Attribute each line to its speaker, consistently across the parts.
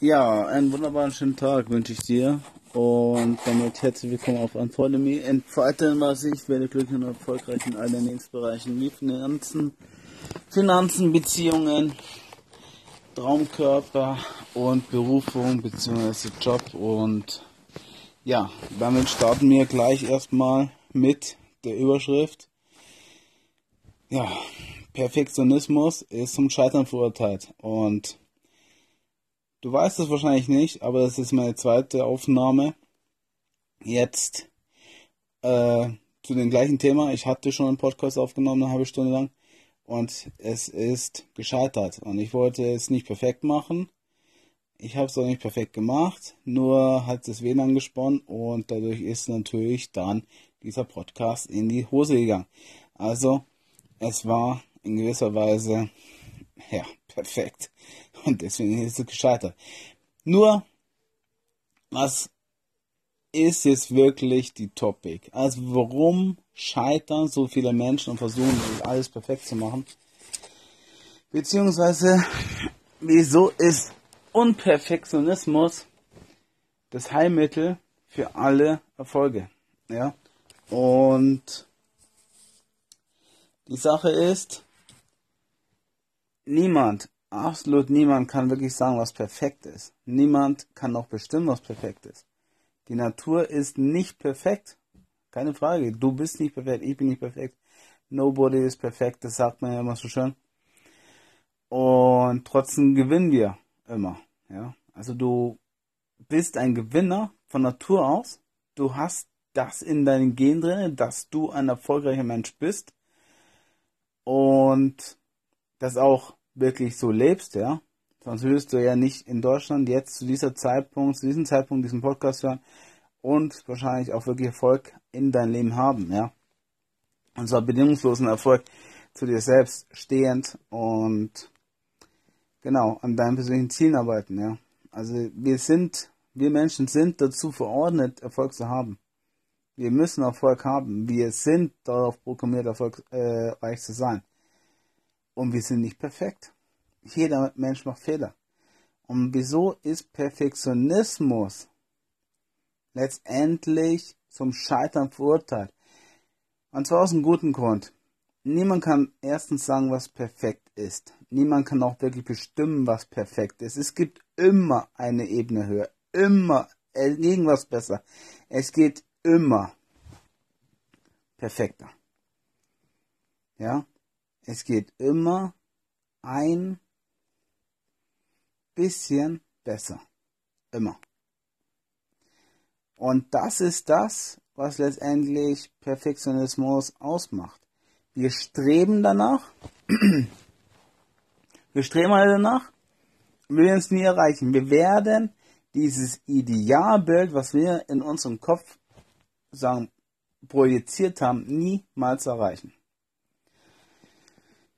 Speaker 1: Ja, einen wunderbaren schönen Tag wünsche ich dir und damit herzlich willkommen auf Unfollow Me. Entfalten was ich, werde glücklich und erfolgreich in allen Lebensbereichen wie Finanzen, Finanzen, Beziehungen, Traumkörper und Berufung bzw. Job und ja, damit starten wir gleich erstmal mit der Überschrift. Ja, Perfektionismus ist zum Scheitern verurteilt und Du weißt es wahrscheinlich nicht, aber das ist meine zweite Aufnahme. Jetzt äh, zu dem gleichen Thema. Ich hatte schon einen Podcast aufgenommen, eine halbe Stunde lang. Und es ist gescheitert. Und ich wollte es nicht perfekt machen. Ich habe es auch nicht perfekt gemacht. Nur hat es WLAN gesponnen und dadurch ist natürlich dann dieser Podcast in die Hose gegangen. Also, es war in gewisser Weise, ja, perfekt. Und deswegen ist es gescheitert. Nur, was ist jetzt wirklich die Topic? Also warum scheitern so viele Menschen und versuchen alles perfekt zu machen? Beziehungsweise, wieso ist Unperfektionismus das Heilmittel für alle Erfolge? Ja. Und die Sache ist, niemand absolut niemand kann wirklich sagen, was perfekt ist. Niemand kann auch bestimmen, was perfekt ist. Die Natur ist nicht perfekt. Keine Frage. Du bist nicht perfekt, ich bin nicht perfekt. Nobody is perfekt, das sagt man ja immer so schön. Und trotzdem gewinnen wir immer. Ja? Also du bist ein Gewinner von Natur aus. Du hast das in deinen Gen drin, dass du ein erfolgreicher Mensch bist. Und das auch wirklich so lebst, ja, sonst würdest du ja nicht in Deutschland jetzt zu dieser Zeitpunkt, zu diesem Zeitpunkt diesen Podcast hören und wahrscheinlich auch wirklich Erfolg in dein Leben haben, ja. Und zwar bedingungslosen Erfolg zu dir selbst stehend und genau an deinen persönlichen Zielen arbeiten, ja. Also wir sind, wir Menschen sind dazu verordnet, Erfolg zu haben. Wir müssen Erfolg haben. Wir sind darauf programmiert, erfolgreich äh, zu sein. Und wir sind nicht perfekt. Jeder Mensch macht Fehler. Und wieso ist Perfektionismus letztendlich zum Scheitern verurteilt? Und zwar aus einem guten Grund. Niemand kann erstens sagen, was perfekt ist. Niemand kann auch wirklich bestimmen, was perfekt ist. Es gibt immer eine Ebene höher. Immer irgendwas besser. Es geht immer perfekter. Ja? Es geht immer ein bisschen besser. Immer. Und das ist das, was letztendlich Perfektionismus ausmacht. Wir streben danach, wir streben alle danach, wir werden es nie erreichen. Wir werden dieses Idealbild, was wir in unserem Kopf sagen, projiziert haben, niemals erreichen.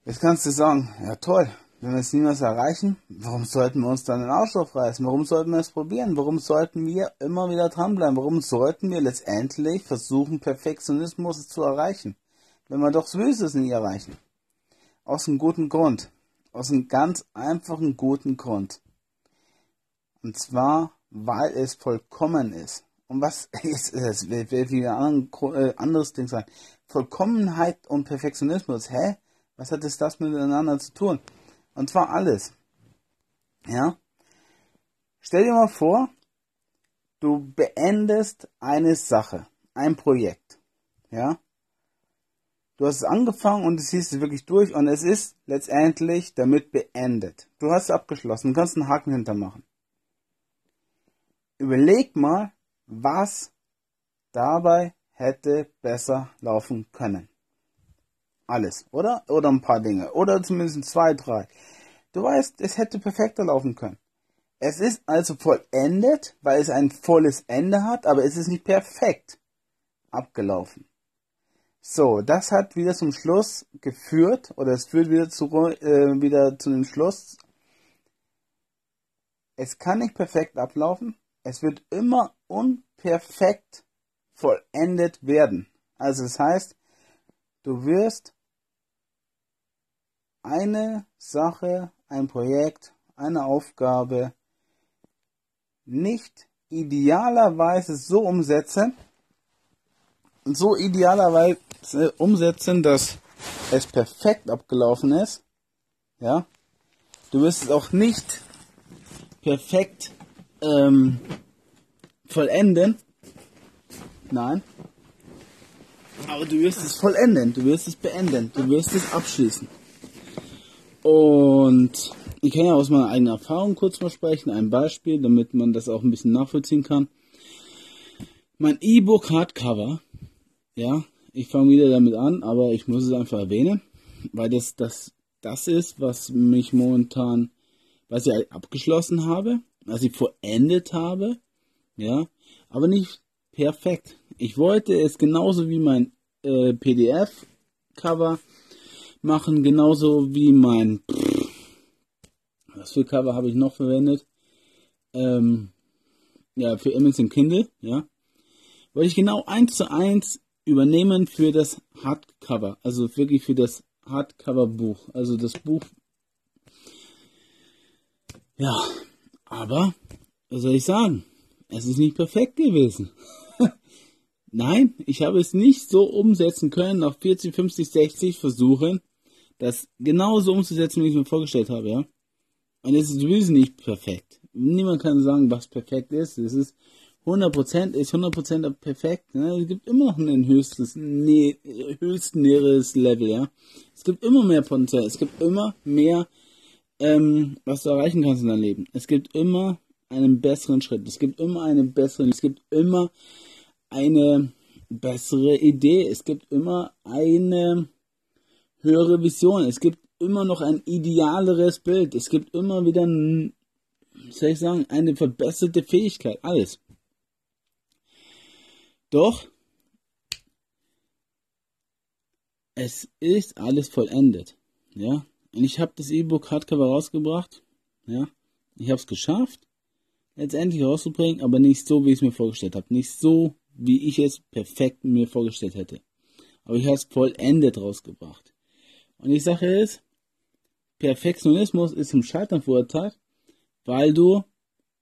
Speaker 1: Jetzt kannst du sagen, ja toll, wenn wir es niemals erreichen, warum sollten wir uns dann den Arsch aufreißen? Warum sollten wir es probieren? Warum sollten wir immer wieder dranbleiben? Warum sollten wir letztendlich versuchen, Perfektionismus zu erreichen? Wenn wir doch sowieso es nie erreichen. Aus einem guten Grund. Aus einem ganz einfachen guten Grund. Und zwar, weil es vollkommen ist. Und was ist es? Will wieder ein äh, anderes Ding sein. Vollkommenheit und Perfektionismus. Hä? Was hat es das miteinander zu tun? Und zwar alles. Ja? Stell dir mal vor, du beendest eine Sache, ein Projekt. Ja? Du hast es angefangen und du siehst es wirklich durch und es ist letztendlich damit beendet. Du hast es abgeschlossen, du kannst einen Haken hintermachen. Überleg mal, was dabei hätte besser laufen können alles, oder? Oder ein paar Dinge. Oder zumindest zwei, drei. Du weißt, es hätte perfekter laufen können. Es ist also vollendet, weil es ein volles Ende hat, aber es ist nicht perfekt abgelaufen. So, das hat wieder zum Schluss geführt, oder es führt wieder zu, äh, wieder zu dem Schluss. Es kann nicht perfekt ablaufen. Es wird immer unperfekt vollendet werden. Also das heißt, du wirst eine Sache, ein Projekt, eine Aufgabe nicht idealerweise so umsetzen, so idealerweise umsetzen, dass es perfekt abgelaufen ist, ja, du wirst es auch nicht perfekt ähm, vollenden, nein, aber du wirst es vollenden, du wirst es beenden, du wirst es abschließen. Und ich kann ja aus meiner eigenen Erfahrung kurz mal sprechen, ein Beispiel, damit man das auch ein bisschen nachvollziehen kann. Mein E-Book Hardcover, ja, ich fange wieder damit an, aber ich muss es einfach erwähnen, weil das das das ist, was mich momentan, was ich abgeschlossen habe, was ich vollendet habe, ja, aber nicht perfekt. Ich wollte es genauso wie mein äh, PDF-Cover machen, genauso wie mein, was für Cover habe ich noch verwendet? Ähm, ja, für Amazon Kindle, ja. Wollte ich genau eins zu eins übernehmen für das Hardcover, also wirklich für das Hardcover-Buch, also das Buch. Ja, aber, was soll ich sagen? Es ist nicht perfekt gewesen. Nein, ich habe es nicht so umsetzen können nach 40, 50, 60 Versuchen, das genauso umzusetzen, wie ich mir vorgestellt habe, ja. Und es ist sowieso nicht perfekt. Niemand kann sagen, was perfekt ist. Es ist 100% ist 100% perfekt. Ne? Es gibt immer noch ein höchstes, ne, höchst näheres Level, ja. Es gibt immer mehr Potenzial. Es gibt immer mehr, ähm, was du erreichen kannst in deinem Leben. Es gibt immer einen besseren Schritt. Es gibt immer einen besseren, es gibt immer eine bessere Idee. Es gibt immer eine höhere Vision. Es gibt immer noch ein idealeres Bild. Es gibt immer wieder, soll ich sagen, eine verbesserte Fähigkeit. Alles. Doch es ist alles vollendet. Ja. Und ich habe das E-Book Hardcover rausgebracht. Ja. Ich habe es geschafft, letztendlich rauszubringen, aber nicht so, wie ich es mir vorgestellt habe. Nicht so, wie ich es perfekt mir vorgestellt hätte. Aber ich habe es vollendet rausgebracht. Und die Sache ist, Perfektionismus ist zum Scheitern verurteilt, weil du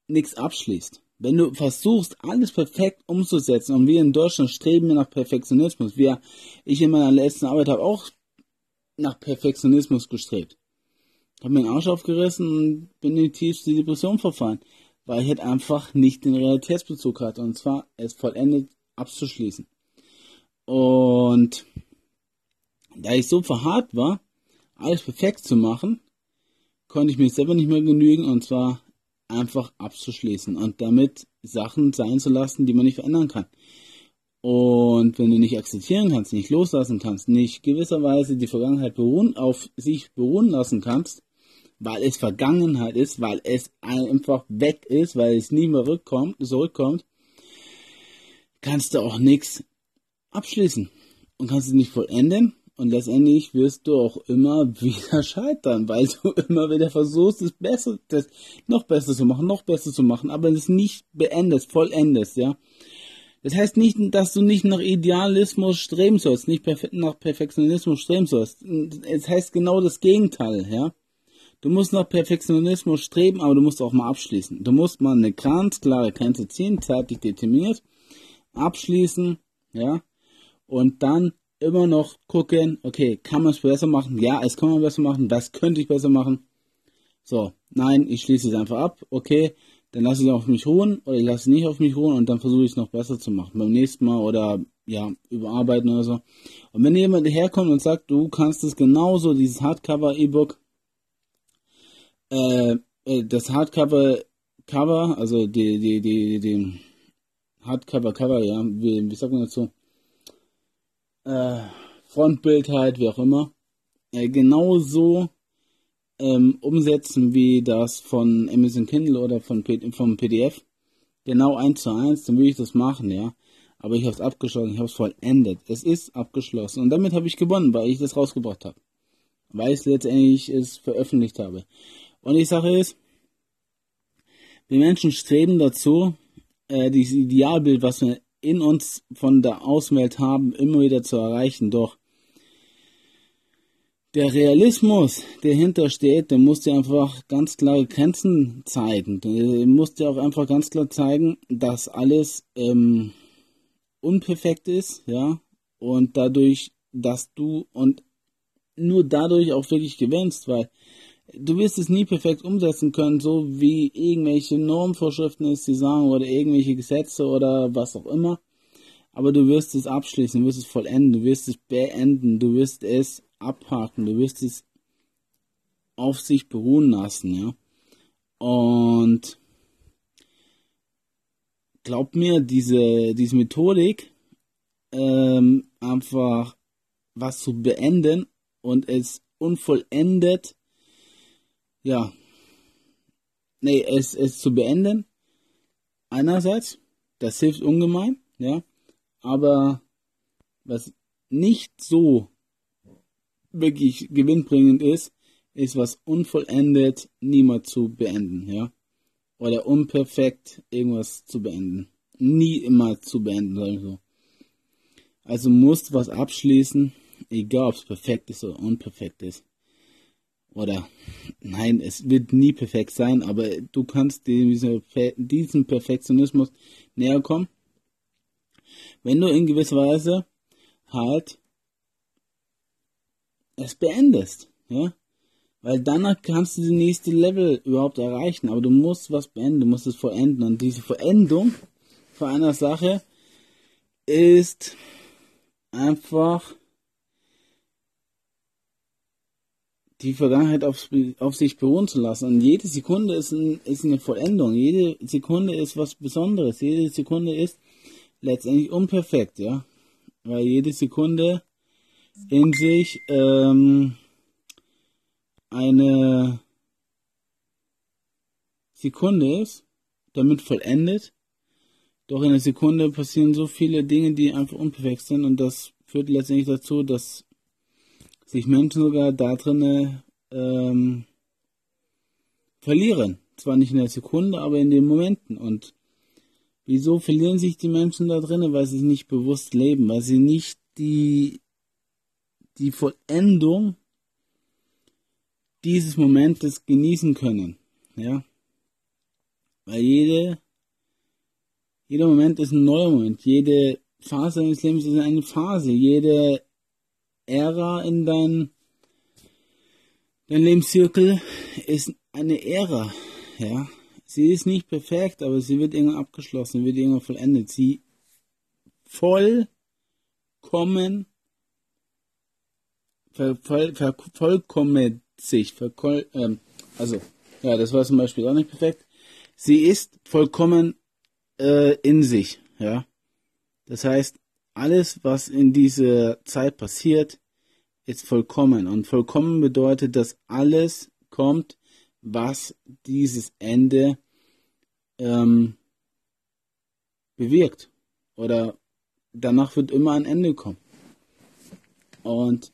Speaker 1: nichts abschließt. Wenn du versuchst, alles perfekt umzusetzen, und wir in Deutschland streben wir nach Perfektionismus, wir, ich in meiner letzten Arbeit habe auch nach Perfektionismus gestrebt. Habe mir den Arsch aufgerissen und bin in die tiefste Depression verfallen weil ich halt einfach nicht den Realitätsbezug hatte. Und zwar es vollendet abzuschließen. Und da ich so verharrt war, alles perfekt zu machen, konnte ich mich selber nicht mehr genügen und zwar einfach abzuschließen und damit Sachen sein zu lassen, die man nicht verändern kann. Und wenn du nicht akzeptieren kannst, nicht loslassen kannst, nicht gewisserweise die Vergangenheit beruhen, auf sich beruhen lassen kannst, weil es Vergangenheit ist, weil es einfach weg ist, weil es nie mehr rückkommt, zurückkommt, kannst du auch nichts abschließen und kannst es nicht vollenden und letztendlich wirst du auch immer wieder scheitern, weil du immer wieder versuchst, es besser, das noch besser zu machen, noch besser zu machen, aber es nicht beendest, vollendest, ja. Das heißt nicht, dass du nicht nach Idealismus streben sollst, nicht nach Perfektionismus streben sollst. Es heißt genau das Gegenteil, ja. Du musst nach Perfektionismus streben, aber du musst auch mal abschließen. Du musst mal eine ganz klare Grenze ziehen, zeitlich determiniert, abschließen, ja, und dann immer noch gucken, okay, kann man es besser machen? Ja, es kann man besser machen. Was könnte ich besser machen? So, nein, ich schließe es einfach ab. Okay, dann lasse ich es auf mich ruhen oder ich lasse es nicht auf mich ruhen und dann versuche ich es noch besser zu machen. Beim nächsten Mal oder ja, überarbeiten oder so. Und wenn jemand herkommt und sagt, du kannst es genauso, dieses Hardcover-E-Book, äh, äh, das Hardcover Cover, also die, die, die, die Hardcover Cover, ja, wie, wie sagt man dazu? Äh, Frontbild halt, wie auch immer. Äh, genauso ähm, umsetzen wie das von Amazon Kindle oder von vom PDF. Genau eins zu eins, dann würde ich das machen, ja. Aber ich habe es abgeschlossen, ich habe es vollendet. Es ist abgeschlossen und damit habe ich gewonnen, weil ich das rausgebracht habe. Weil ich letztendlich es veröffentlicht habe. Und die Sache ist, wir Menschen streben dazu, äh, dieses Idealbild, was wir in uns von der Außenwelt haben, immer wieder zu erreichen. Doch der Realismus, der hintersteht, der muss dir einfach ganz klare Grenzen zeigen. Der muss dir auch einfach ganz klar zeigen, dass alles ähm, unperfekt ist, ja, und dadurch, dass du und nur dadurch auch wirklich gewinnst, weil du wirst es nie perfekt umsetzen können, so wie irgendwelche Normvorschriften es sie sagen oder irgendwelche Gesetze oder was auch immer. Aber du wirst es abschließen, du wirst es vollenden, du wirst es beenden, du wirst es abhaken, du wirst es auf sich beruhen lassen, ja. Und glaub mir, diese, diese Methodik, ähm, einfach was zu beenden und es unvollendet, ja, nee, es, es zu beenden, einerseits, das hilft ungemein, ja, aber was nicht so wirklich gewinnbringend ist, ist was unvollendet niemals zu beenden, ja. Oder unperfekt irgendwas zu beenden. Nie immer zu beenden, sag so. Also musst was abschließen, egal ob es perfekt ist oder unperfekt ist. Oder nein, es wird nie perfekt sein, aber du kannst diesem, Perfektionismus näher kommen, wenn du in gewisser Weise halt es beendest, ja. Weil danach kannst du die nächste Level überhaupt erreichen, aber du musst was beenden, du musst es vollenden. Und diese Verendung von einer Sache ist einfach die Vergangenheit auf, auf sich beruhen zu lassen. Und jede Sekunde ist, ein, ist eine Vollendung. Jede Sekunde ist was Besonderes. Jede Sekunde ist letztendlich unperfekt, ja. Weil jede Sekunde in sich ähm, eine Sekunde ist, damit vollendet. Doch in einer Sekunde passieren so viele Dinge, die einfach unperfekt sind und das führt letztendlich dazu, dass sich Menschen sogar da drinnen ähm, verlieren. Zwar nicht in der Sekunde, aber in den Momenten. Und wieso verlieren sich die Menschen da drinnen? Weil sie nicht bewusst leben, weil sie nicht die die Vollendung dieses Momentes genießen können. Ja. Weil jede, jeder Moment ist ein neuer Moment. Jede Phase deines Lebens ist eine Phase. Jede Ära in dein, dein Lebenszirkel ist eine Ära. Ja. Sie ist nicht perfekt, aber sie wird irgendwann abgeschlossen, wird irgendwann vollendet. Sie vollkommen ver, ver, ver, vollkommen sich, verkol, ähm, also, ja, das war zum Beispiel auch nicht perfekt. Sie ist vollkommen äh, in sich, ja. Das heißt, alles, was in dieser Zeit passiert, ist vollkommen. Und vollkommen bedeutet, dass alles kommt, was dieses Ende ähm, bewirkt. Oder danach wird immer ein Ende kommen. Und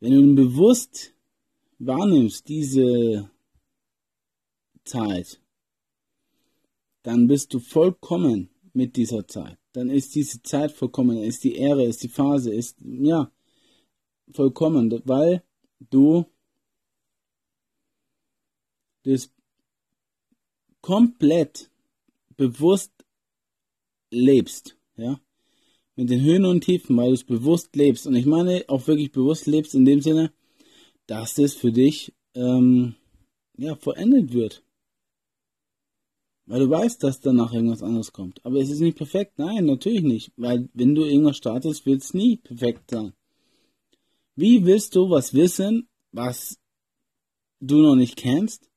Speaker 1: wenn du bewusst wahrnimmst diese Zeit, dann bist du vollkommen mit dieser Zeit. Dann ist diese Zeit vollkommen, ist die Ehre, ist die Phase, ist, ja, vollkommen, weil du das komplett bewusst lebst, ja mit den Höhen und Tiefen, weil du es bewusst lebst. Und ich meine auch wirklich bewusst lebst in dem Sinne, dass es für dich ähm, ja vollendet wird. Weil du weißt, dass danach irgendwas anderes kommt. Aber es ist nicht perfekt. Nein, natürlich nicht. Weil wenn du irgendwas startest, wird es nie perfekt sein. Wie willst du was wissen, was du noch nicht kennst,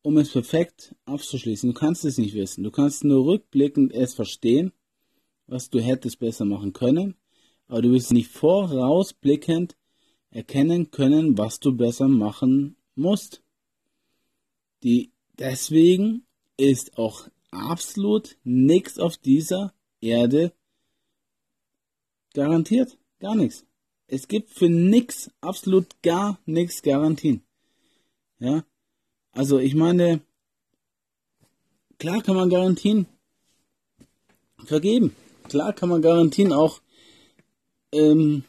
Speaker 1: um es perfekt abzuschließen? Du kannst es nicht wissen. Du kannst nur rückblickend es verstehen was du hättest besser machen können, aber du wirst nicht vorausblickend erkennen können, was du besser machen musst. Die, deswegen ist auch absolut nichts auf dieser Erde garantiert. Gar nichts. Es gibt für nichts, absolut gar nichts Garantien. Ja. Also ich meine, klar kann man Garantien vergeben. Klar kann man Garantien auch ähm,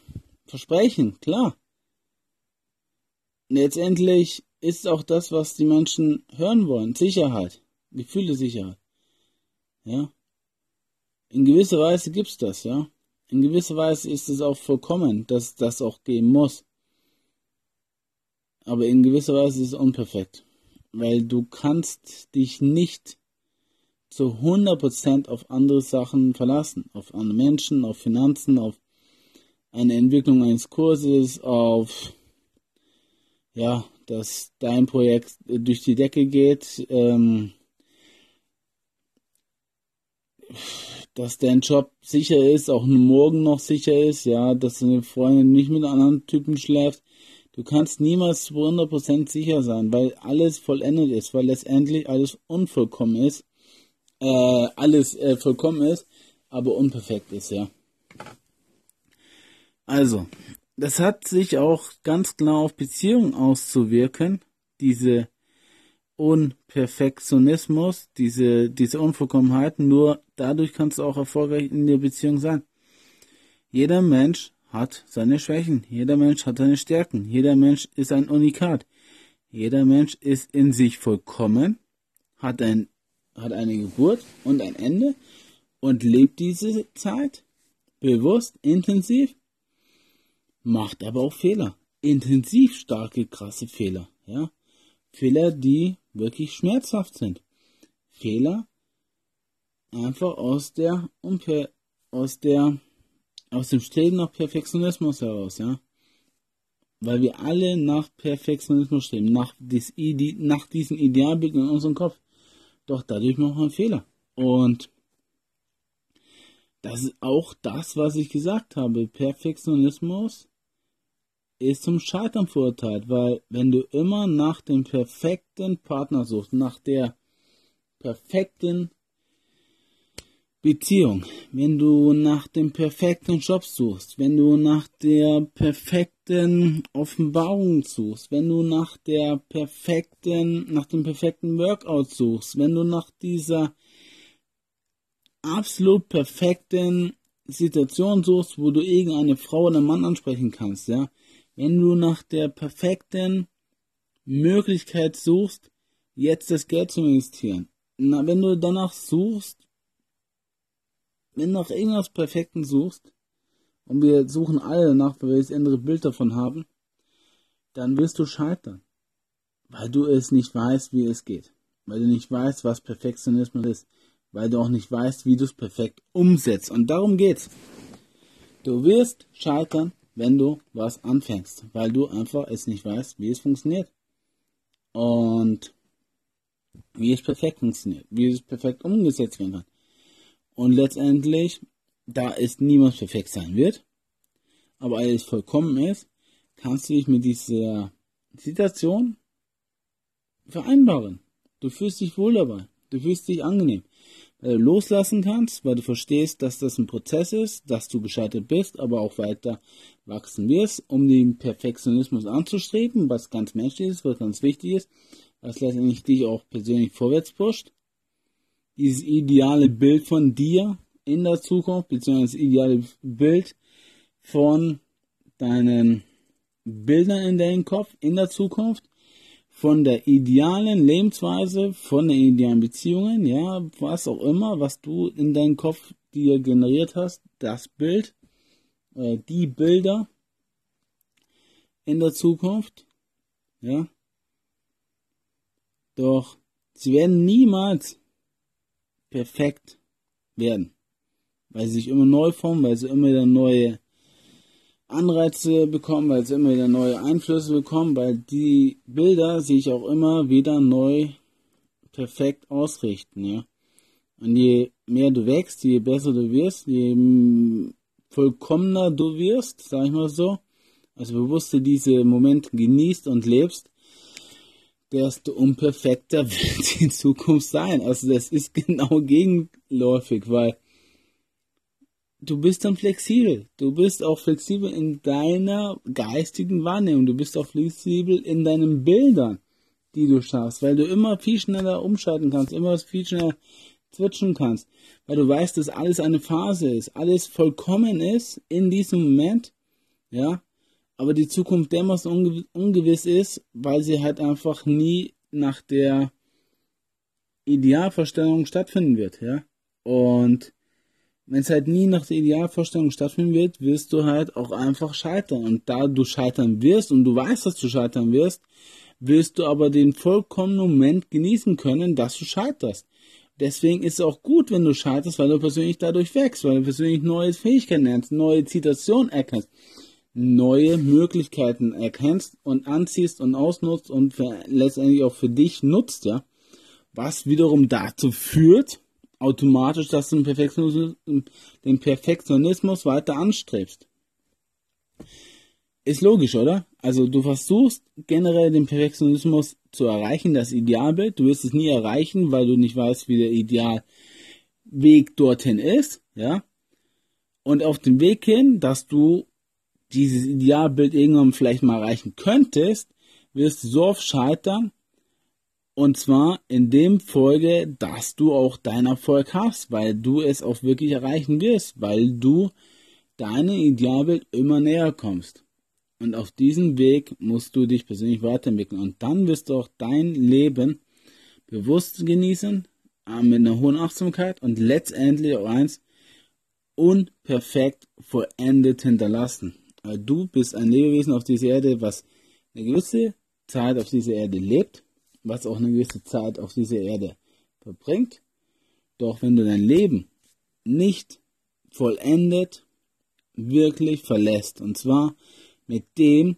Speaker 1: versprechen, klar. letztendlich ist auch das, was die Menschen hören wollen. Sicherheit. Gefühle Sicherheit. Ja. In gewisser Weise gibt's das, ja. In gewisser Weise ist es auch vollkommen, dass das auch geben muss. Aber in gewisser Weise ist es unperfekt. Weil du kannst dich nicht zu 100% auf andere Sachen verlassen. Auf andere Menschen, auf Finanzen, auf eine Entwicklung eines Kurses, auf, ja, dass dein Projekt durch die Decke geht, ähm, dass dein Job sicher ist, auch morgen noch sicher ist, ja, dass deine Freundin nicht mit anderen Typen schläft. Du kannst niemals zu 100% sicher sein, weil alles vollendet ist, weil letztendlich alles unvollkommen ist, äh, alles äh, vollkommen ist, aber unperfekt ist, ja. Also, das hat sich auch ganz klar auf Beziehungen auszuwirken, diese Unperfektionismus, diese, diese Unvollkommenheit, nur dadurch kannst du auch erfolgreich in der Beziehung sein. Jeder Mensch hat seine Schwächen, jeder Mensch hat seine Stärken, jeder Mensch ist ein Unikat, jeder Mensch ist in sich vollkommen, hat ein, hat eine Geburt und ein Ende und lebt diese Zeit bewusst, intensiv, macht aber auch Fehler, intensiv starke, krasse Fehler, ja. Fehler, die wirklich schmerzhaft sind. Fehler einfach aus der Unper aus der aus dem Streben nach Perfektionismus heraus, ja. Weil wir alle nach Perfektionismus streben, nach, dies, nach diesem Idealbild in unserem Kopf. Doch dadurch machen wir Fehler. Und das ist auch das, was ich gesagt habe. Perfektionismus ist zum Scheitern verurteilt, weil wenn du immer nach dem perfekten Partner suchst, nach der perfekten Beziehung, wenn du nach dem perfekten Job suchst, wenn du nach der perfekten Offenbarung suchst, wenn du nach der perfekten, nach dem perfekten Workout suchst, wenn du nach dieser absolut perfekten Situation suchst, wo du irgendeine Frau oder Mann ansprechen kannst, ja, wenn du nach der perfekten Möglichkeit suchst, jetzt das Geld zu investieren. Na, wenn du danach suchst, wenn du nach irgendwas Perfekten suchst, und wir suchen alle danach, weil wir das andere Bild davon haben, dann wirst du scheitern. Weil du es nicht weißt, wie es geht. Weil du nicht weißt, was Perfektionismus ist. Weil du auch nicht weißt, wie du es perfekt umsetzt. Und darum geht's. Du wirst scheitern, wenn du was anfängst, weil du einfach es nicht weißt, wie es funktioniert. Und wie es perfekt funktioniert, wie es perfekt umgesetzt werden kann. Und letztendlich, da es niemals perfekt sein wird, aber alles vollkommen ist, kannst du dich mit dieser Situation vereinbaren. Du fühlst dich wohl dabei. Du fühlst dich angenehm äh, loslassen kannst, weil du verstehst, dass das ein Prozess ist, dass du gescheitert bist, aber auch weiter wachsen wirst, um den Perfektionismus anzustreben, was ganz menschlich ist, was ganz wichtig ist, was letztendlich dich auch persönlich vorwärts pusht. Dieses ideale Bild von dir in der Zukunft, beziehungsweise das ideale Bild von deinen Bildern in deinem Kopf in der Zukunft von der idealen Lebensweise, von den idealen Beziehungen, ja, was auch immer, was du in deinem Kopf dir generiert hast, das Bild, äh, die Bilder in der Zukunft, ja. Doch sie werden niemals perfekt werden, weil sie sich immer neu formen, weil sie immer wieder neue Anreize bekommen, weil sie immer wieder neue Einflüsse bekommen, weil die Bilder sich auch immer wieder neu perfekt ausrichten, ja. Und je mehr du wächst, je besser du wirst, je vollkommener du wirst, sag ich mal so, also bewusst du diese Momente genießt und lebst, desto unperfekter wird in Zukunft sein. Also das ist genau gegenläufig, weil du bist dann flexibel. Du bist auch flexibel in deiner geistigen Wahrnehmung. Du bist auch flexibel in deinen Bildern, die du schaffst, weil du immer viel schneller umschalten kannst, immer viel schneller switchen kannst, weil du weißt, dass alles eine Phase ist, alles vollkommen ist in diesem Moment, ja, aber die Zukunft dermaßen ungew ungewiss ist, weil sie halt einfach nie nach der Idealvorstellung stattfinden wird, ja. Und wenn es halt nie nach der Idealvorstellung stattfinden wird, wirst du halt auch einfach scheitern. Und da du scheitern wirst und du weißt, dass du scheitern wirst, wirst du aber den vollkommenen Moment genießen können, dass du scheiterst. Deswegen ist es auch gut, wenn du scheiterst, weil du persönlich dadurch wächst, weil du persönlich neue Fähigkeiten lernst, neue Zitationen erkennst, neue Möglichkeiten erkennst und anziehst und ausnutzt und für, letztendlich auch für dich nutzt, ja. Was wiederum dazu führt, automatisch, dass du den Perfektionismus, den Perfektionismus weiter anstrebst. Ist logisch, oder? Also du versuchst generell den Perfektionismus zu erreichen, das Idealbild. Du wirst es nie erreichen, weil du nicht weißt, wie der Idealweg dorthin ist, ja. Und auf dem Weg hin, dass du dieses Idealbild irgendwann vielleicht mal erreichen könntest, wirst du so oft scheitern. Und zwar in dem Folge, dass du auch deinen Erfolg hast, weil du es auch wirklich erreichen wirst, weil du deinem Idealbild immer näher kommst. Und auf diesem Weg musst du dich persönlich weiterentwickeln. Und dann wirst du auch dein Leben bewusst genießen, äh, mit einer hohen Achtsamkeit und letztendlich auch eins unperfekt vollendet hinterlassen. Du bist ein Lebewesen auf dieser Erde, was eine gewisse Zeit auf dieser Erde lebt, was auch eine gewisse Zeit auf dieser Erde verbringt. Doch wenn du dein Leben nicht vollendet wirklich verlässt, und zwar mit dem,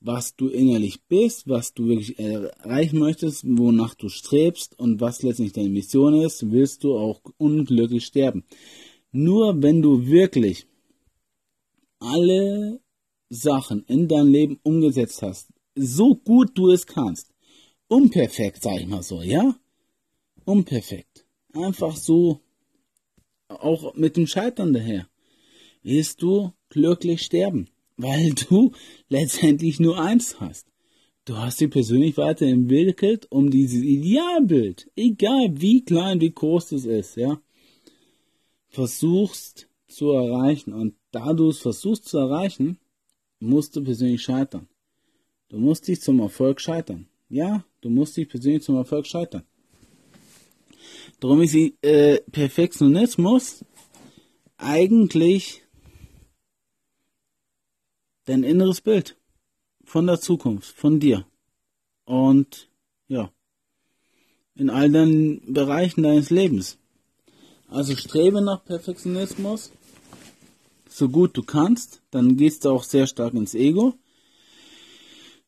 Speaker 1: was du innerlich bist, was du wirklich erreichen möchtest, wonach du strebst und was letztendlich deine Mission ist, willst du auch unglücklich sterben. Nur wenn du wirklich alle Sachen in dein Leben umgesetzt hast, so gut du es kannst, unperfekt, sag ich mal so, ja? Unperfekt. Einfach so, auch mit dem Scheitern daher, wirst du glücklich sterben weil du letztendlich nur eins hast. Du hast dich persönlich weiterentwickelt, um dieses Idealbild, egal wie klein, wie groß es ist, ja, versuchst zu erreichen. Und da du es versuchst zu erreichen, musst du persönlich scheitern. Du musst dich zum Erfolg scheitern. Ja, du musst dich persönlich zum Erfolg scheitern. Darum ist äh, Perfektionismus eigentlich dein inneres Bild von der Zukunft, von dir. Und ja, in all deinen Bereichen deines Lebens. Also strebe nach Perfektionismus, so gut du kannst, dann gehst du auch sehr stark ins Ego.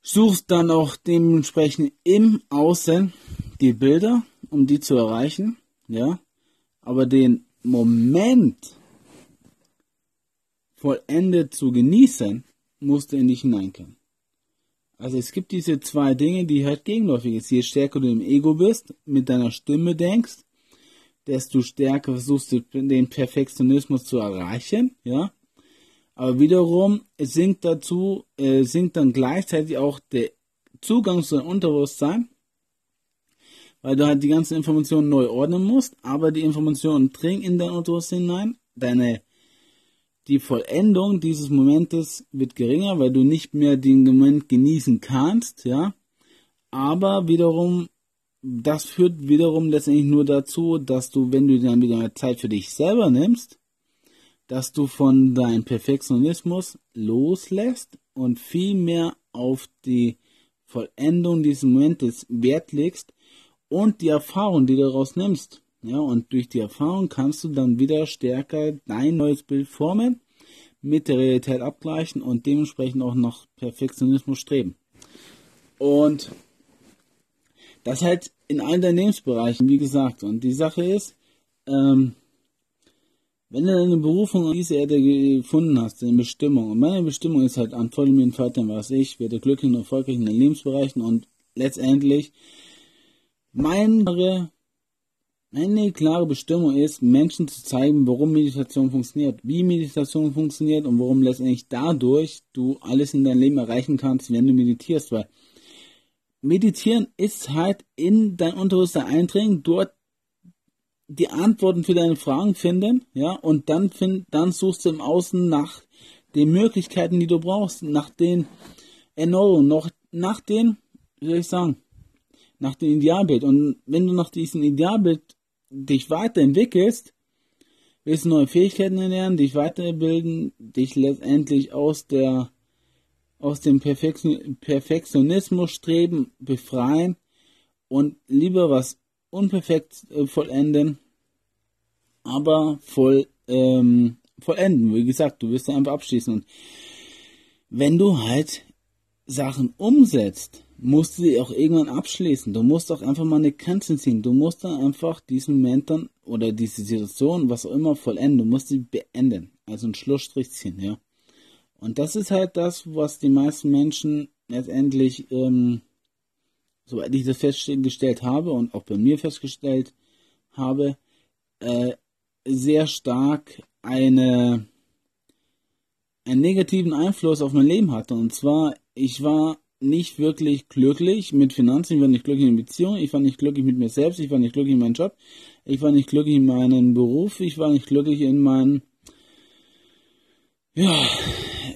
Speaker 1: Suchst dann auch dementsprechend im Außen die Bilder, um die zu erreichen, ja. Aber den Moment vollendet zu genießen, musst du in dich hineinkennen. Also es gibt diese zwei Dinge, die halt gegenläufig sind. Je stärker du im Ego bist, mit deiner Stimme denkst, desto stärker versuchst du den Perfektionismus zu erreichen, ja. Aber wiederum sinkt dazu, äh, sinkt dann gleichzeitig auch der Zugang zu deinem Unterbewusstsein, weil du halt die ganzen Informationen neu ordnen musst, aber die Informationen dringen in dein Unterbewusstsein hinein, deine die Vollendung dieses Momentes wird geringer, weil du nicht mehr den Moment genießen kannst, ja. Aber wiederum, das führt wiederum letztendlich nur dazu, dass du, wenn du dann wieder Zeit für dich selber nimmst, dass du von deinem Perfektionismus loslässt und viel mehr auf die Vollendung dieses Momentes Wert legst und die Erfahrung, die du daraus nimmst. Ja, und durch die Erfahrung kannst du dann wieder stärker dein neues Bild formen, mit der Realität abgleichen und dementsprechend auch nach Perfektionismus streben. Und das halt in allen deinen wie gesagt. Und die Sache ist, ähm, wenn du deine Berufung auf diese Erde gefunden hast, deine Bestimmung, und meine Bestimmung ist halt, an vollem mir Vater was ich, werde glücklich und erfolgreich in den Lebensbereichen und letztendlich meine eine klare Bestimmung ist, Menschen zu zeigen, warum Meditation funktioniert, wie Meditation funktioniert und warum letztendlich dadurch du alles in deinem Leben erreichen kannst, wenn du meditierst, weil Meditieren ist halt in dein Unterbewusstsein eindringen, dort die Antworten für deine Fragen finden, ja, und dann find, dann suchst du im Außen nach den Möglichkeiten, die du brauchst, nach den Erneuerungen, noch nach den, wie soll ich sagen, nach dem Idealbild. Und wenn du nach diesem Idealbild dich weiterentwickelst, willst du neue Fähigkeiten erlernen, dich weiterbilden, dich letztendlich aus der aus dem Perfektionismus streben, befreien und lieber was unperfekt äh, vollenden, aber voll ähm, vollenden. Wie gesagt, du wirst ja einfach abschließen. Und wenn du halt Sachen umsetzt, musst du sie auch irgendwann abschließen. Du musst auch einfach mal eine Grenze ziehen. Du musst dann einfach diesen Moment dann oder diese Situation, was auch immer, vollenden. Du musst sie beenden. Also einen Schlussstrich ziehen, ja. Und das ist halt das, was die meisten Menschen letztendlich, ähm, soweit ich das festgestellt habe und auch bei mir festgestellt habe, äh, sehr stark eine, einen negativen Einfluss auf mein Leben hatte. Und zwar, ich war nicht wirklich glücklich mit Finanzen, ich war nicht glücklich in Beziehungen, ich war nicht glücklich mit mir selbst, ich war nicht glücklich in meinem Job, ich war nicht glücklich in meinem Beruf, ich war nicht glücklich in meinen, ja,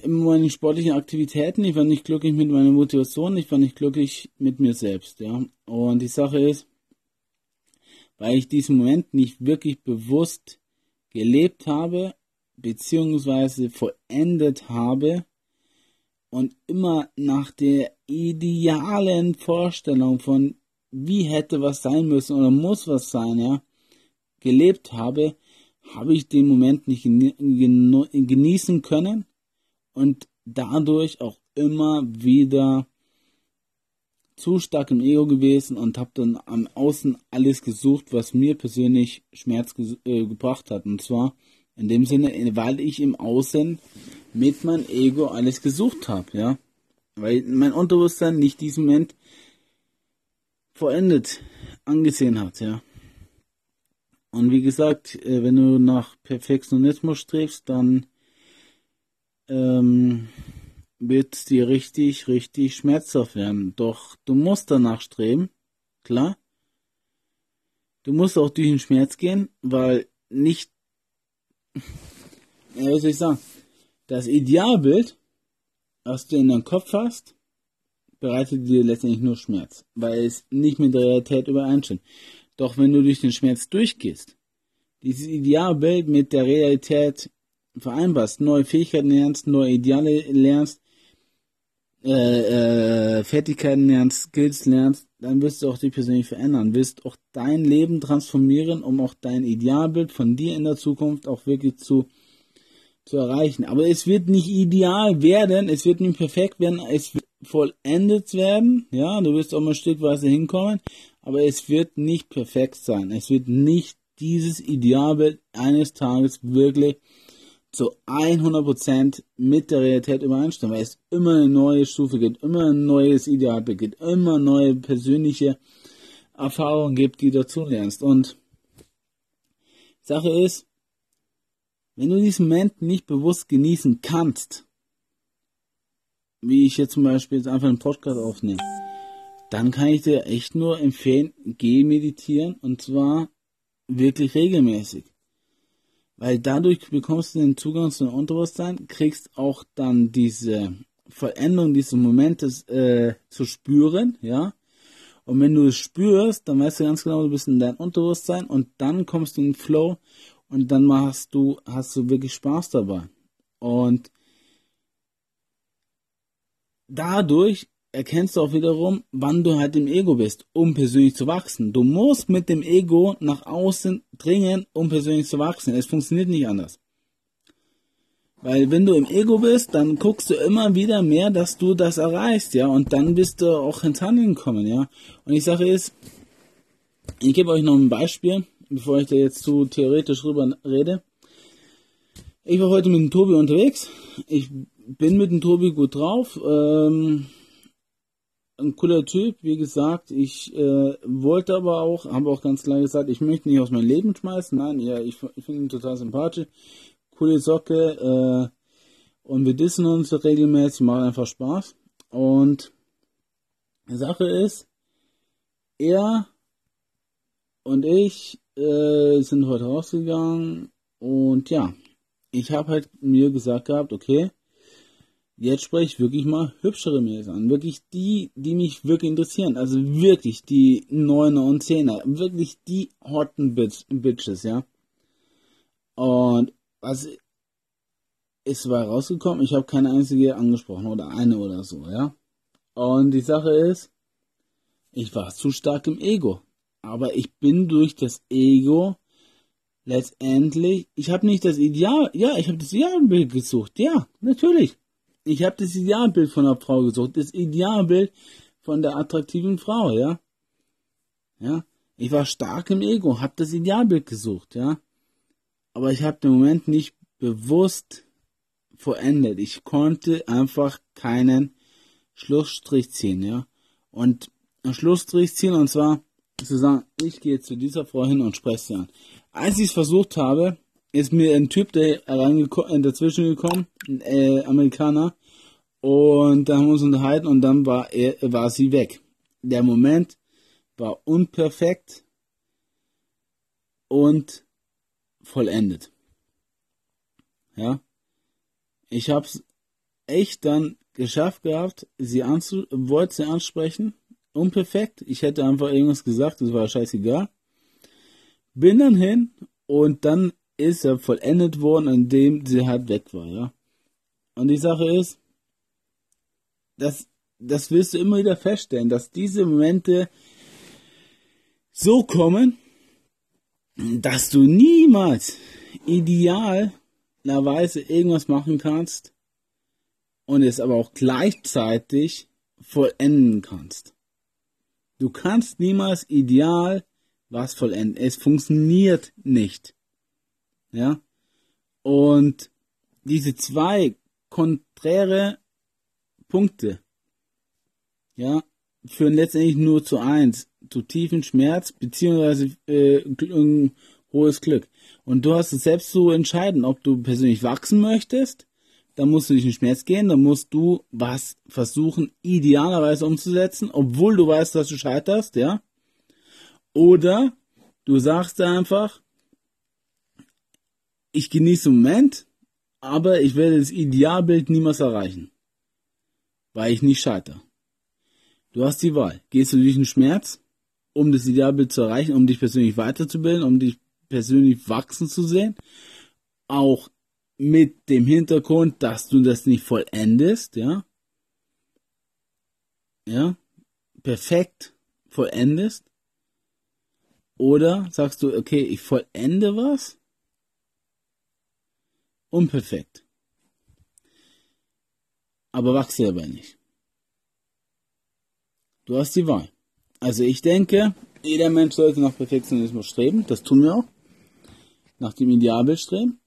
Speaker 1: in meinen sportlichen Aktivitäten, ich war nicht glücklich mit meiner Motivation, ich war nicht glücklich mit mir selbst, ja. Und die Sache ist, weil ich diesen Moment nicht wirklich bewusst gelebt habe, beziehungsweise vollendet habe und immer nach der idealen Vorstellung von wie hätte was sein müssen oder muss was sein, ja, gelebt habe, habe ich den Moment nicht genießen können und dadurch auch immer wieder zu stark im Ego gewesen und habe dann am Außen alles gesucht, was mir persönlich Schmerz ge äh, gebracht hat. Und zwar in dem Sinne, weil ich im Außen mit meinem Ego alles gesucht habe, ja. Weil mein Unterbewusstsein nicht diesen Moment vollendet angesehen hat, ja. Und wie gesagt, äh, wenn du nach Perfektionismus strebst, dann ähm, wird dir richtig, richtig schmerzhaft werden. Doch du musst danach streben, klar. Du musst auch durch den Schmerz gehen, weil nicht, ja, was soll ich sagen, das Idealbild, was du in deinem Kopf hast, bereitet dir letztendlich nur Schmerz, weil es nicht mit der Realität übereinstimmt. Doch wenn du durch den Schmerz durchgehst, dieses Idealbild mit der Realität vereinbarst, neue Fähigkeiten lernst, neue Ideale lernst, äh, äh, Fertigkeiten lernst, Skills lernst, dann wirst du auch dich persönlich verändern, wirst auch dein Leben transformieren, um auch dein Idealbild von dir in der Zukunft auch wirklich zu, zu erreichen. Aber es wird nicht ideal werden, es wird nicht perfekt werden, es wird vollendet werden, ja, du wirst auch mal stückweise hinkommen, aber es wird nicht perfekt sein. Es wird nicht dieses Idealbild eines Tages wirklich zu 100% mit der Realität übereinstimmen, weil es immer eine neue Stufe gibt, immer ein neues Ideal gibt, immer neue persönliche Erfahrungen gibt, die dazu lernst. Und Sache ist, wenn du diesen Moment nicht bewusst genießen kannst, wie ich jetzt zum Beispiel jetzt einfach einen Podcast aufnehme, dann kann ich dir echt nur empfehlen, geh meditieren und zwar wirklich regelmäßig. Weil dadurch bekommst du den Zugang zu deinem Unterbewusstsein, kriegst auch dann diese Veränderung dieses Momentes äh, zu spüren, ja. Und wenn du es spürst, dann weißt du ganz genau, du bist in deinem Unterbewusstsein und dann kommst du in den Flow und dann machst du, hast du wirklich Spaß dabei. Und dadurch erkennst du auch wiederum, wann du halt im Ego bist, um persönlich zu wachsen. Du musst mit dem Ego nach außen dringen, um persönlich zu wachsen. Es funktioniert nicht anders. Weil wenn du im Ego bist, dann guckst du immer wieder mehr, dass du das erreichst, ja, und dann bist du auch ins Handeln gekommen, ja. Und ich sage jetzt, ich gebe euch noch ein Beispiel, bevor ich da jetzt zu theoretisch rüber rede. Ich war heute mit dem Tobi unterwegs. Ich bin mit dem Tobi gut drauf. Ähm, ein cooler Typ, wie gesagt. Ich äh, wollte aber auch, habe auch ganz klar gesagt, ich möchte nicht aus meinem Leben schmeißen. Nein, ja, ich, ich finde ihn total sympathisch. Coole Socke. Äh, und wir dissen uns regelmäßig, macht einfach Spaß. Und die Sache ist, er und ich äh, sind heute rausgegangen und ja, ich habe halt mir gesagt gehabt, okay, Jetzt spreche ich wirklich mal hübschere Mädels an. Wirklich die, die mich wirklich interessieren. Also wirklich die Neuner und Zehner. Wirklich die hotten Bitches, ja. Und was ist war rausgekommen? Ich habe keine einzige angesprochen oder eine oder so, ja. Und die Sache ist, ich war zu stark im Ego. Aber ich bin durch das Ego letztendlich, ich habe nicht das Ideal, ja, ich habe das Idealbild gesucht, ja, natürlich. Ich habe das Idealbild von einer Frau gesucht, das Idealbild von der attraktiven Frau, ja. Ja, ich war stark im Ego, habe das Idealbild gesucht, ja. Aber ich habe den Moment nicht bewusst vollendet. Ich konnte einfach keinen Schlussstrich ziehen, ja. Und einen Schlussstrich ziehen und zwar zu sagen, ich gehe zu dieser Frau hin und spreche sie an. Als ich es versucht habe, ist mir ein Typ der äh, dazwischen gekommen, ein äh, Amerikaner, und da haben wir uns unterhalten und dann war er, war sie weg. Der Moment war unperfekt und vollendet. Ja. Ich hab's echt dann geschafft gehabt, sie anzu, wollte sie ansprechen. Unperfekt. Ich hätte einfach irgendwas gesagt, das war scheißegal. Bin dann hin und dann ist er vollendet worden, indem sie halt weg war, ja. Und die Sache ist, das, das wirst du immer wieder feststellen, dass diese Momente so kommen, dass du niemals idealerweise irgendwas machen kannst und es aber auch gleichzeitig vollenden kannst. Du kannst niemals ideal was vollenden. Es funktioniert nicht. Ja? Und diese zwei konträre Punkte, ja, führen letztendlich nur zu eins, zu tiefen Schmerz beziehungsweise äh, ein hohes Glück. Und du hast es selbst zu entscheiden, ob du persönlich wachsen möchtest, dann musst du durch den Schmerz gehen, dann musst du was versuchen, idealerweise umzusetzen, obwohl du weißt, dass du scheiterst, ja. Oder du sagst einfach, ich genieße den Moment, aber ich werde das Idealbild niemals erreichen, weil ich nicht scheitere. Du hast die Wahl. Gehst du durch den Schmerz, um das Idealbild zu erreichen, um dich persönlich weiterzubilden, um dich persönlich wachsen zu sehen, auch mit dem Hintergrund, dass du das nicht vollendest, ja, ja, perfekt vollendest, oder sagst du, okay, ich vollende was? Unperfekt. Aber wachse dabei nicht. Du hast die Wahl. Also ich denke, jeder Mensch sollte nach Perfektionismus streben. Das tun wir auch. Nach dem Idealbild streben.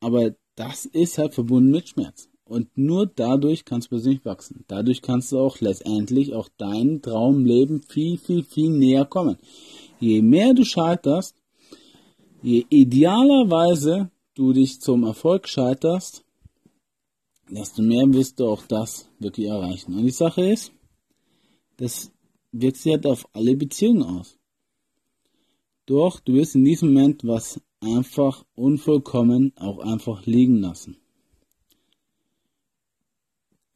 Speaker 1: Aber das ist halt verbunden mit Schmerz. Und nur dadurch kannst du persönlich wachsen. Dadurch kannst du auch letztendlich auch dein Traumleben viel, viel, viel näher kommen. Je mehr du scheiterst, je idealerweise du dich zum Erfolg scheiterst, desto mehr wirst du auch das wirklich erreichen. Und die Sache ist, das wirkt sich halt auf alle Beziehungen aus. Doch du wirst in diesem Moment was einfach unvollkommen auch einfach liegen lassen.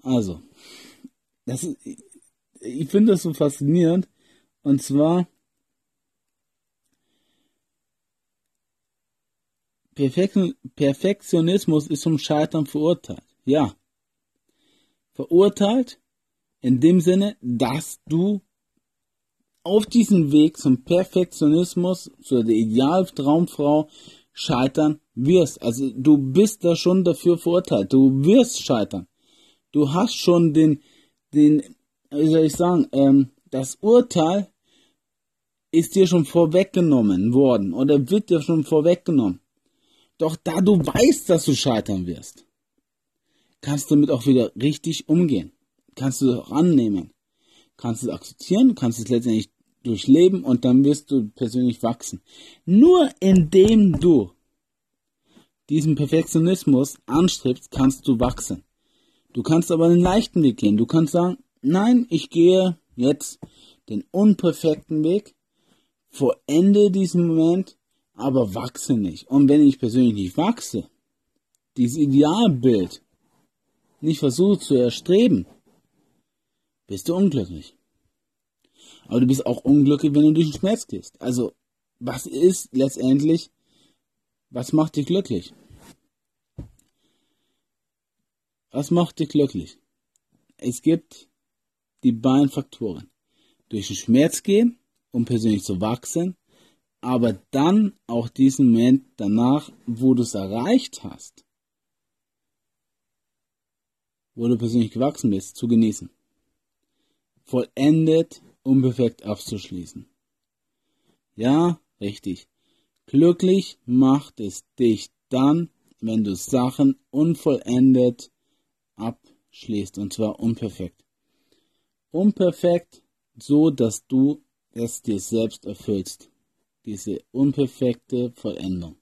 Speaker 1: Also, das ist, ich finde das so faszinierend. Und zwar, Perfektionismus ist zum Scheitern verurteilt. Ja. Verurteilt in dem Sinne, dass du auf diesem Weg zum Perfektionismus, zu der Idealtraumfrau scheitern wirst. Also du bist da schon dafür verurteilt. Du wirst scheitern. Du hast schon den, den, wie soll ich sagen, ähm, das Urteil ist dir schon vorweggenommen worden oder wird dir schon vorweggenommen. Doch da du weißt, dass du scheitern wirst, kannst du damit auch wieder richtig umgehen. Kannst du es auch annehmen. Kannst es akzeptieren, kannst es letztendlich durchleben und dann wirst du persönlich wachsen. Nur indem du diesen Perfektionismus anstrebst, kannst du wachsen. Du kannst aber einen leichten Weg gehen. Du kannst sagen, nein, ich gehe jetzt den unperfekten Weg, vollende diesen Moment aber wachse nicht. Und wenn ich persönlich nicht wachse, dieses Idealbild nicht versuchst zu erstreben, bist du unglücklich. Aber du bist auch unglücklich, wenn du durch den Schmerz gehst. Also, was ist letztendlich, was macht dich glücklich? Was macht dich glücklich? Es gibt die beiden Faktoren. Durch den Schmerz gehen, um persönlich zu wachsen, aber dann auch diesen Moment danach, wo du es erreicht hast, wo du persönlich gewachsen bist, zu genießen. Vollendet, unperfekt abzuschließen. Ja, richtig. Glücklich macht es dich dann, wenn du Sachen unvollendet abschließt, und zwar unperfekt. Unperfekt, so dass du es dir selbst erfüllst. Diese unperfekte Vollendung.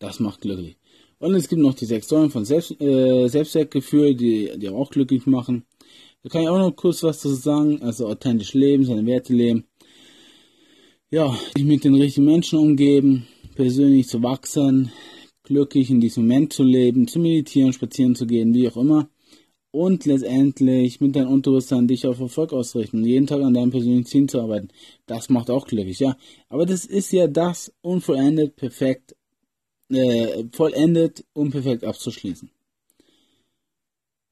Speaker 1: Das macht glücklich. Und es gibt noch die sechs Säulen von Selbst, äh, Selbstwertgefühl, die, die auch glücklich machen. Da kann ich auch noch kurz was dazu sagen. Also authentisch leben, seine Werte leben. Ja, sich mit den richtigen Menschen umgeben, persönlich zu wachsen, glücklich in diesem Moment zu leben, zu meditieren, spazieren zu gehen, wie auch immer. Und letztendlich mit deinem Unterbewusstsein dich auf Erfolg ausrichten, jeden Tag an deinem persönlichen Ziel zu arbeiten. Das macht auch glücklich, ja. Aber das ist ja das unvollendet, perfekt, äh, vollendet, unperfekt abzuschließen.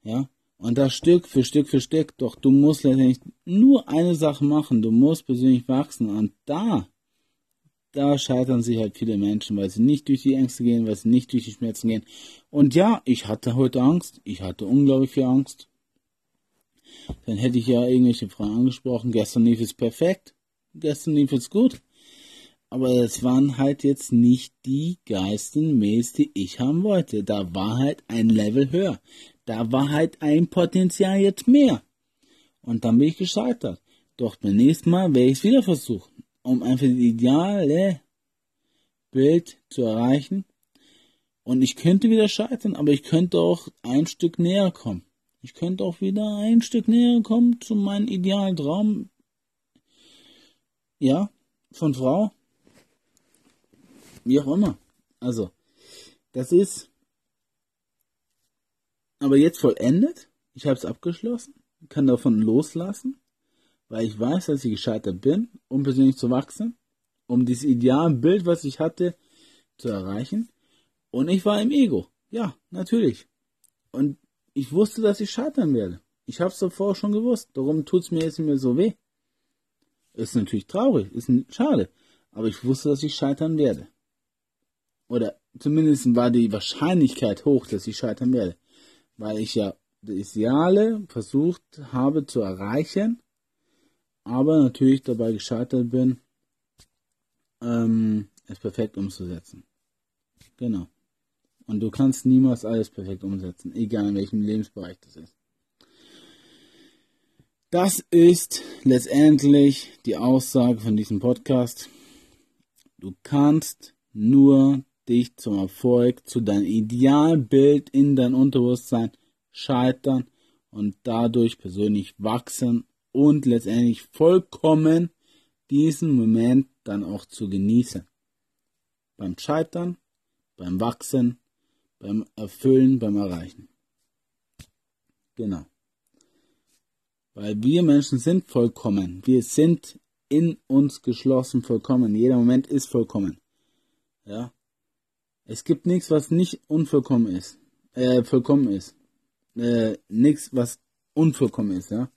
Speaker 1: Ja. Und das Stück für Stück für Stück, doch du musst letztendlich nur eine Sache machen, du musst persönlich wachsen. Und da da scheitern sich halt viele Menschen, weil sie nicht durch die Ängste gehen, weil sie nicht durch die Schmerzen gehen. Und ja, ich hatte heute Angst. Ich hatte unglaublich viel Angst. Dann hätte ich ja irgendwelche Fragen angesprochen. Gestern lief es perfekt. Gestern lief es gut. Aber es waren halt jetzt nicht die geisten Mails, die ich haben wollte. Da war halt ein Level höher. Da war halt ein Potenzial jetzt mehr. Und dann bin ich gescheitert. Doch beim nächsten Mal werde ich es wieder versuchen um einfach das ideale Bild zu erreichen. Und ich könnte wieder scheitern, aber ich könnte auch ein Stück näher kommen. Ich könnte auch wieder ein Stück näher kommen zu meinem idealen Traum. Ja, von Frau. Wie auch immer. Also, das ist aber jetzt vollendet. Ich habe es abgeschlossen, kann davon loslassen weil ich weiß, dass ich gescheitert bin, um persönlich zu wachsen, um dieses Idealbild, was ich hatte, zu erreichen. Und ich war im Ego. Ja, natürlich. Und ich wusste, dass ich scheitern werde. Ich habe es davor schon gewusst. Darum tut es mir jetzt nicht mehr so weh. Ist natürlich traurig, ist schade. Aber ich wusste, dass ich scheitern werde. Oder zumindest war die Wahrscheinlichkeit hoch, dass ich scheitern werde. Weil ich ja das Ideale versucht habe zu erreichen aber natürlich dabei gescheitert bin, ähm, es perfekt umzusetzen. Genau. Und du kannst niemals alles perfekt umsetzen, egal in welchem Lebensbereich das ist. Das ist letztendlich die Aussage von diesem Podcast. Du kannst nur dich zum Erfolg, zu deinem Idealbild in dein Unterbewusstsein scheitern und dadurch persönlich wachsen und letztendlich vollkommen diesen Moment dann auch zu genießen. Beim Scheitern, beim Wachsen, beim Erfüllen, beim Erreichen. Genau. Weil wir Menschen sind vollkommen. Wir sind in uns geschlossen vollkommen. Jeder Moment ist vollkommen. Ja. Es gibt nichts, was nicht unvollkommen ist. Äh, vollkommen ist. Äh, nichts, was unvollkommen ist, ja.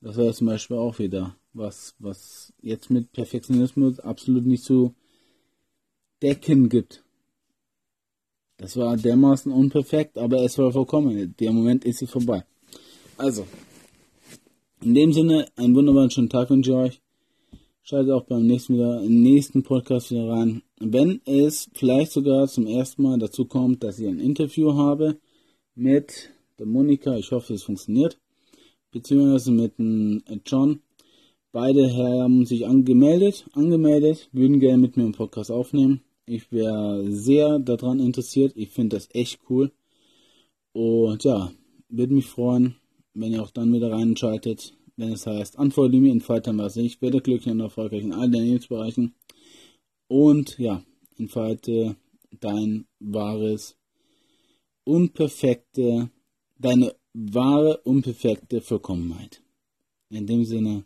Speaker 1: Das war zum Beispiel auch wieder was, was jetzt mit Perfektionismus absolut nicht zu decken gibt. Das war dermaßen unperfekt, aber es war vollkommen. Der Moment ist jetzt vorbei. Also, in dem Sinne, einen wunderbaren schönen Tag wünsche ich euch. Schaltet auch beim nächsten wieder, im nächsten Podcast wieder rein. Wenn es vielleicht sogar zum ersten Mal dazu kommt, dass ich ein Interview habe mit der Monika, ich hoffe, es funktioniert beziehungsweise mit dem John. Beide haben sich angemeldet, angemeldet, würden gerne mit mir einen Podcast aufnehmen. Ich wäre sehr daran interessiert. Ich finde das echt cool. Und ja, würde mich freuen, wenn ihr auch dann wieder reinschaltet, wenn es heißt, antworte mir in Faltern was ich, werde glücklich und erfolgreich in allen deinen Lebensbereichen. Und ja, entfalte dein wahres unperfekte, deine wahre, unperfekte Vollkommenheit. In dem Sinne,